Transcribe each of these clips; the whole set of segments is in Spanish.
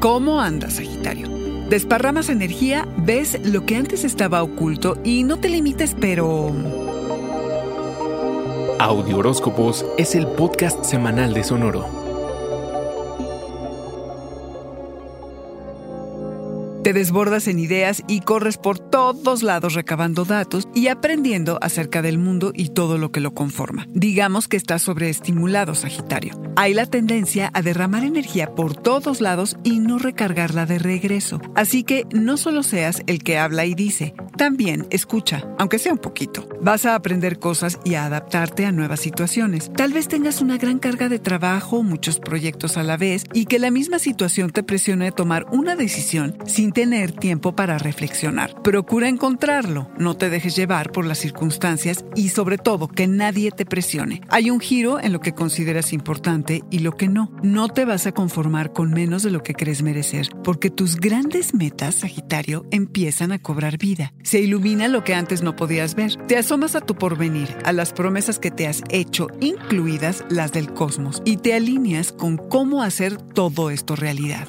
¿Cómo andas, Sagitario? Desparramas energía, ves lo que antes estaba oculto y no te limites, pero... Audio Horóscopos es el podcast semanal de Sonoro. Te desbordas en ideas y corres por todos lados recabando datos y aprendiendo acerca del mundo y todo lo que lo conforma. Digamos que estás sobreestimulado, Sagitario. Hay la tendencia a derramar energía por todos lados y no recargarla de regreso. Así que no solo seas el que habla y dice, también escucha, aunque sea un poquito. Vas a aprender cosas y a adaptarte a nuevas situaciones. Tal vez tengas una gran carga de trabajo, muchos proyectos a la vez y que la misma situación te presione a tomar una decisión sin tener tiempo para reflexionar. Procura encontrarlo, no te dejes llevar por las circunstancias y sobre todo que nadie te presione. Hay un giro en lo que consideras importante y lo que no. No te vas a conformar con menos de lo que crees merecer, porque tus grandes metas, Sagitario, empiezan a cobrar vida. Se ilumina lo que antes no podías ver. Te asomas a tu porvenir, a las promesas que te has hecho, incluidas las del cosmos, y te alineas con cómo hacer todo esto realidad.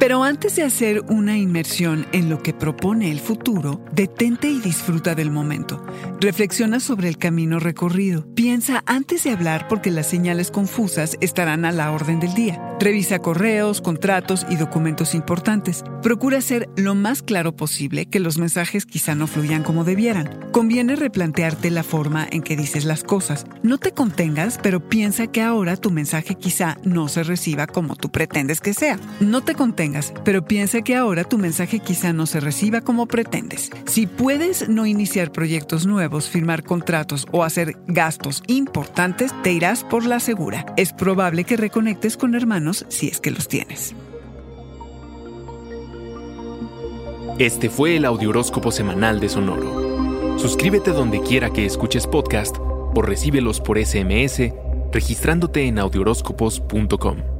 Pero antes de hacer una inmersión en lo que propone el futuro, detente y disfruta del momento. Reflexiona sobre el camino recorrido. Piensa antes de hablar porque las señales confusas estarán a la orden del día. Revisa correos, contratos y documentos importantes. Procura ser lo más claro posible que los mensajes quizá no fluyan como debieran. Conviene replantearte la forma en que dices las cosas. No te contengas, pero piensa que ahora tu mensaje quizá no se reciba como tú pretendes que sea. No te contengas, pero piensa que ahora tu mensaje quizá no se reciba como pretendes. Si puedes no iniciar proyectos nuevos, firmar contratos o hacer gastos importantes, te irás por la segura. Es probable que reconectes con hermanos si es que los tienes. Este fue el Audioróscopo Semanal de Sonoro. Suscríbete donde quiera que escuches podcast o recíbelos por SMS registrándote en audioróscopos.com.